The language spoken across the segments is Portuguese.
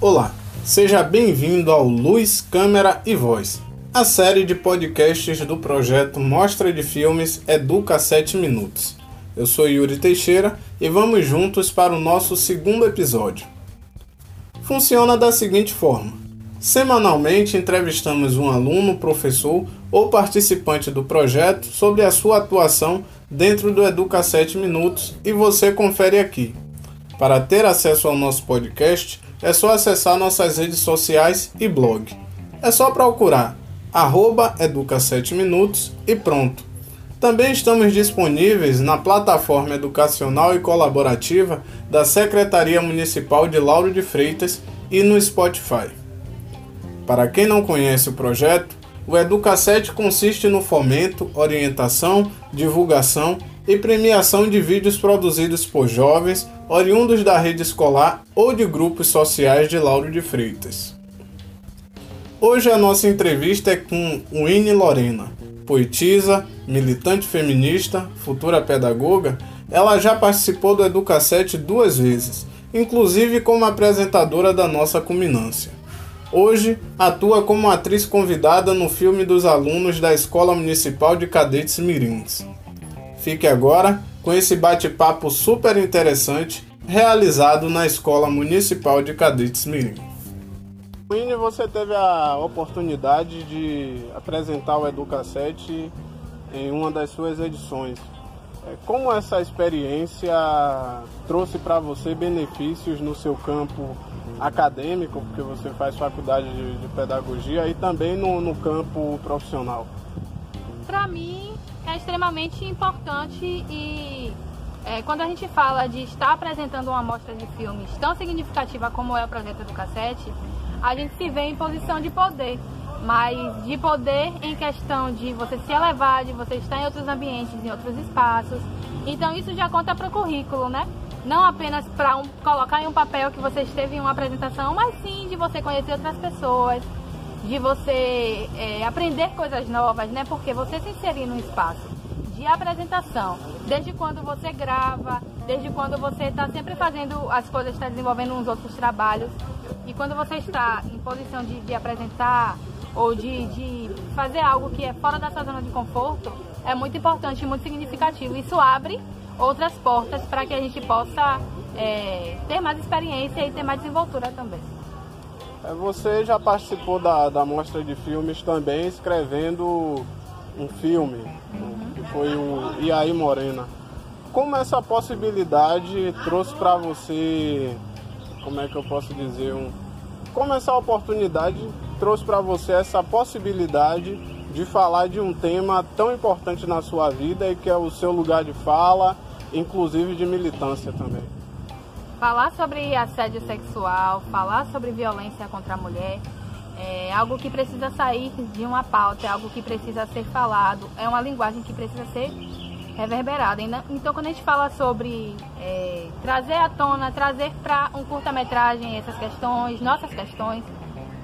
Olá, seja bem-vindo ao Luz, Câmera e Voz, a série de podcasts do projeto Mostra de Filmes Educa 7 Minutos. Eu sou Yuri Teixeira e vamos juntos para o nosso segundo episódio. Funciona da seguinte forma: semanalmente entrevistamos um aluno, professor ou participante do projeto sobre a sua atuação dentro do Educa 7 Minutos e você confere aqui. Para ter acesso ao nosso podcast, é só acessar nossas redes sociais e blog. É só procurar arroba Educa 7 Minutos e pronto. Também estamos disponíveis na plataforma educacional e colaborativa da Secretaria Municipal de Lauro de Freitas e no Spotify. Para quem não conhece o projeto, o Educa 7 consiste no fomento, orientação, divulgação e premiação de vídeos produzidos por jovens oriundos da rede escolar ou de grupos sociais de Lauro de Freitas. Hoje a nossa entrevista é com Winnie Lorena, poetisa, militante feminista, futura pedagoga. Ela já participou do Educa7 duas vezes, inclusive como apresentadora da nossa culminância. Hoje atua como atriz convidada no filme dos alunos da Escola Municipal de Cadetes Mirins. Fique agora com esse bate-papo super interessante realizado na Escola Municipal de Cadetes Mirim. Winnie, você teve a oportunidade de apresentar o Educa 7 em uma das suas edições. É, como essa experiência trouxe para você benefícios no seu campo acadêmico, porque você faz faculdade de, de pedagogia, e também no, no campo profissional? Para mim, é extremamente importante e é, quando a gente fala de estar apresentando uma amostra de filmes tão significativa como é o projeto do Cassete, a gente se vê em posição de poder, mas de poder em questão de você se elevar, de você estar em outros ambientes, em outros espaços. Então isso já conta para o currículo, né? Não apenas para um, colocar em um papel que você esteve em uma apresentação, mas sim de você conhecer outras pessoas, de você é, aprender coisas novas, né? Porque você se inserir num espaço de apresentação, desde quando você grava, desde quando você está sempre fazendo as coisas, está desenvolvendo uns outros trabalhos, e quando você está em posição de, de apresentar ou de, de fazer algo que é fora da sua zona de conforto, é muito importante e muito significativo. Isso abre outras portas para que a gente possa é, ter mais experiência e ter mais desenvoltura também. É, você já participou da, da mostra de filmes também escrevendo um filme, que foi o aí Morena. Como essa possibilidade trouxe para você, como é que eu posso dizer, um, como essa oportunidade trouxe para você essa possibilidade de falar de um tema tão importante na sua vida e que é o seu lugar de fala, inclusive de militância também? Falar sobre assédio sexual, falar sobre violência contra a mulher é algo que precisa sair de uma pauta, é algo que precisa ser falado, é uma linguagem que precisa ser reverberada. Então, quando a gente fala sobre é, trazer à tona, trazer para um curta-metragem essas questões, nossas questões,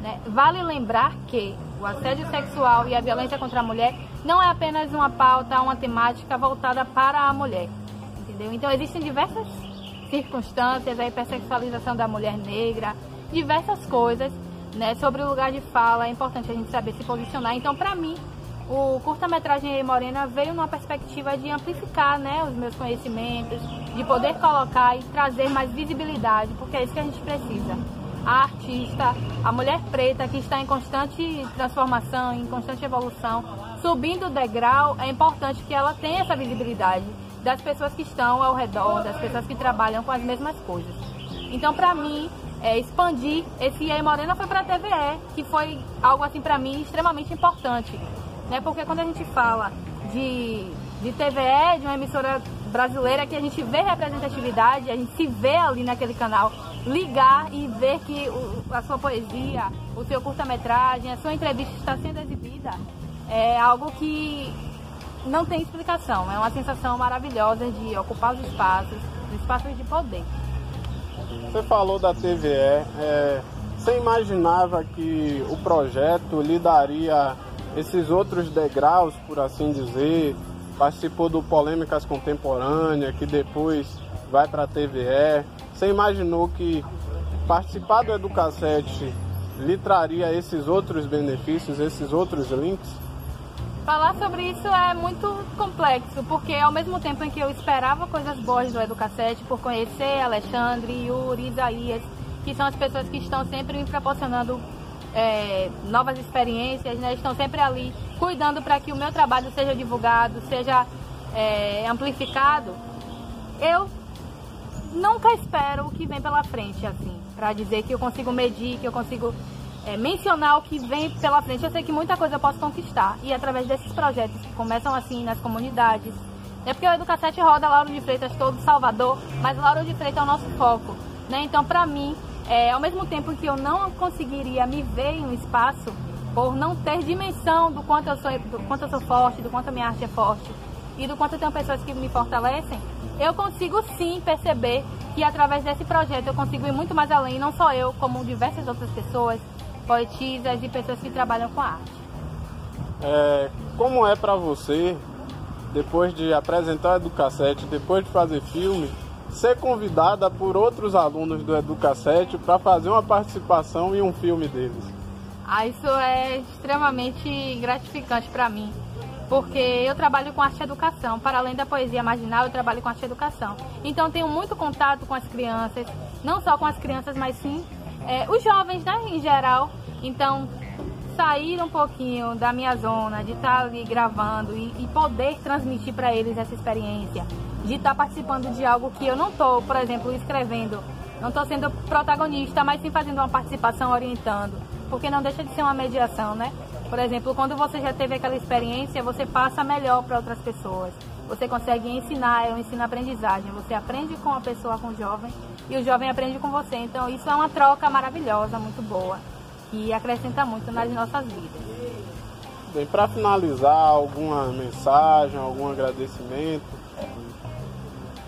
né, vale lembrar que o assédio sexual e a violência contra a mulher não é apenas uma pauta, uma temática voltada para a mulher. Entendeu? Então, existem diversas circunstâncias, a hipersexualização da mulher negra, diversas coisas, né? Sobre o lugar de fala, é importante a gente saber se posicionar. Então, para mim, o curta-metragem Morena veio numa perspectiva de amplificar, né, os meus conhecimentos, de poder colocar e trazer mais visibilidade, porque é isso que a gente precisa. A artista, a mulher preta que está em constante transformação, em constante evolução, subindo o degrau, é importante que ela tenha essa visibilidade das pessoas que estão ao redor, das pessoas que trabalham com as mesmas coisas. Então, para mim, é, expandir esse E Morena foi para a TVE, que foi algo assim para mim extremamente importante, né? Porque quando a gente fala de, de TVE, de uma emissora brasileira que a gente vê representatividade, a gente se vê ali naquele canal, ligar e ver que o, a sua poesia, o seu curta-metragem, a sua entrevista está sendo exibida, é algo que não tem explicação. É uma sensação maravilhosa de ocupar os espaços, os espaços de poder. Você falou da TVE, é, você imaginava que o projeto lhe daria esses outros degraus, por assim dizer? Participou do Polêmicas Contemporâneas, que depois vai para a TVE. Você imaginou que participar do Educassete lhe traria esses outros benefícios, esses outros links? Falar sobre isso é muito complexo, porque ao mesmo tempo em que eu esperava coisas boas do Educassete, por conhecer Alexandre, Yuri, Isaías, que são as pessoas que estão sempre me proporcionando é, novas experiências, né? estão sempre ali cuidando para que o meu trabalho seja divulgado, seja é, amplificado, eu nunca espero o que vem pela frente, assim, para dizer que eu consigo medir, que eu consigo é, mencionar o que vem pela frente. Eu sei que muita coisa eu posso conquistar e através desses projetos que começam assim nas comunidades. É porque o Educacete roda Lauro de Freitas todo Salvador, mas Lauro de Freitas é o nosso foco. Né? Então, para mim, é, ao mesmo tempo que eu não conseguiria me ver em um espaço, por não ter dimensão do quanto eu sou, do quanto eu sou forte, do quanto a minha arte é forte e do quanto eu tenho pessoas que me fortalecem, eu consigo sim perceber que através desse projeto eu consigo ir muito mais além, não só eu, como diversas outras pessoas, poetisas e pessoas que trabalham com arte. É, como é para você, depois de apresentar o Educassete, depois de fazer filme, ser convidada por outros alunos do Educassete para fazer uma participação em um filme deles? Ah, isso é extremamente gratificante para mim, porque eu trabalho com arte e educação. Para além da poesia marginal, eu trabalho com arte e educação. Então tenho muito contato com as crianças, não só com as crianças, mas sim é, os jovens, né, em geral. Então, sair um pouquinho da minha zona, de estar ali gravando e, e poder transmitir para eles essa experiência, de estar participando de algo que eu não estou, por exemplo, escrevendo, não estou sendo protagonista, mas sim fazendo uma participação orientando, porque não deixa de ser uma mediação, né? Por exemplo, quando você já teve aquela experiência, você passa melhor para outras pessoas. Você consegue ensinar, é um ensino-aprendizagem. Você aprende com a pessoa, com o jovem, e o jovem aprende com você. Então, isso é uma troca maravilhosa, muito boa, que acrescenta muito nas nossas vidas. Bem, para finalizar, alguma mensagem, algum agradecimento?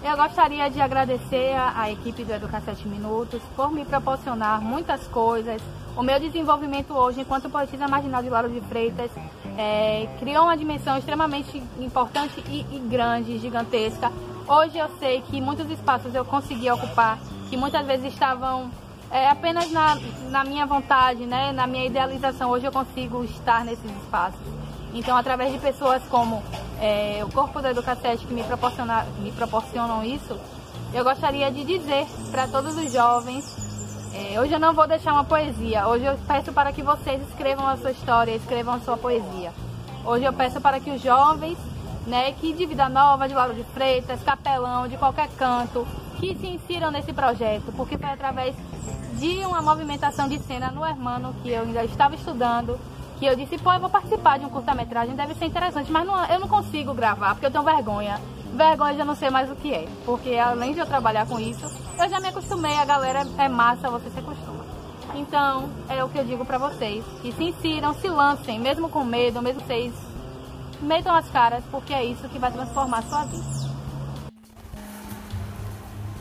Eu gostaria de agradecer a, a equipe do Educar 7 Minutos por me proporcionar muitas coisas. O meu desenvolvimento hoje, enquanto poetisa marginal de Lauro de Freitas, é, criou uma dimensão extremamente importante e, e grande, gigantesca. Hoje eu sei que muitos espaços eu consegui ocupar, que muitas vezes estavam é, apenas na, na minha vontade, né, na minha idealização. Hoje eu consigo estar nesses espaços. Então, através de pessoas como é, o Corpo da Educacete que me, proporciona, me proporcionam isso, eu gostaria de dizer para todos os jovens, é, hoje eu não vou deixar uma poesia, hoje eu peço para que vocês escrevam a sua história, escrevam a sua poesia. Hoje eu peço para que os jovens, né, que de Vida Nova, de Lauro de Freitas, Capelão, de qualquer canto, que se insiram nesse projeto, porque foi através de uma movimentação de cena no Hermano que eu ainda estava estudando, que eu disse, pô, eu vou participar de um curta-metragem, deve ser interessante, mas não, eu não consigo gravar, porque eu tenho vergonha. Vergonha de não sei mais o que é, porque além de eu trabalhar com isso, eu já me acostumei, a galera é massa, você se acostuma. Então, é o que eu digo para vocês, que se insiram, se lancem, mesmo com medo, mesmo vocês metam as caras, porque é isso que vai transformar sua vida.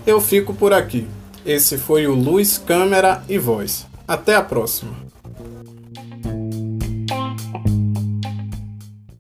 Eu fico por aqui. Esse foi o Luz, Câmera e Voz. Até a próxima.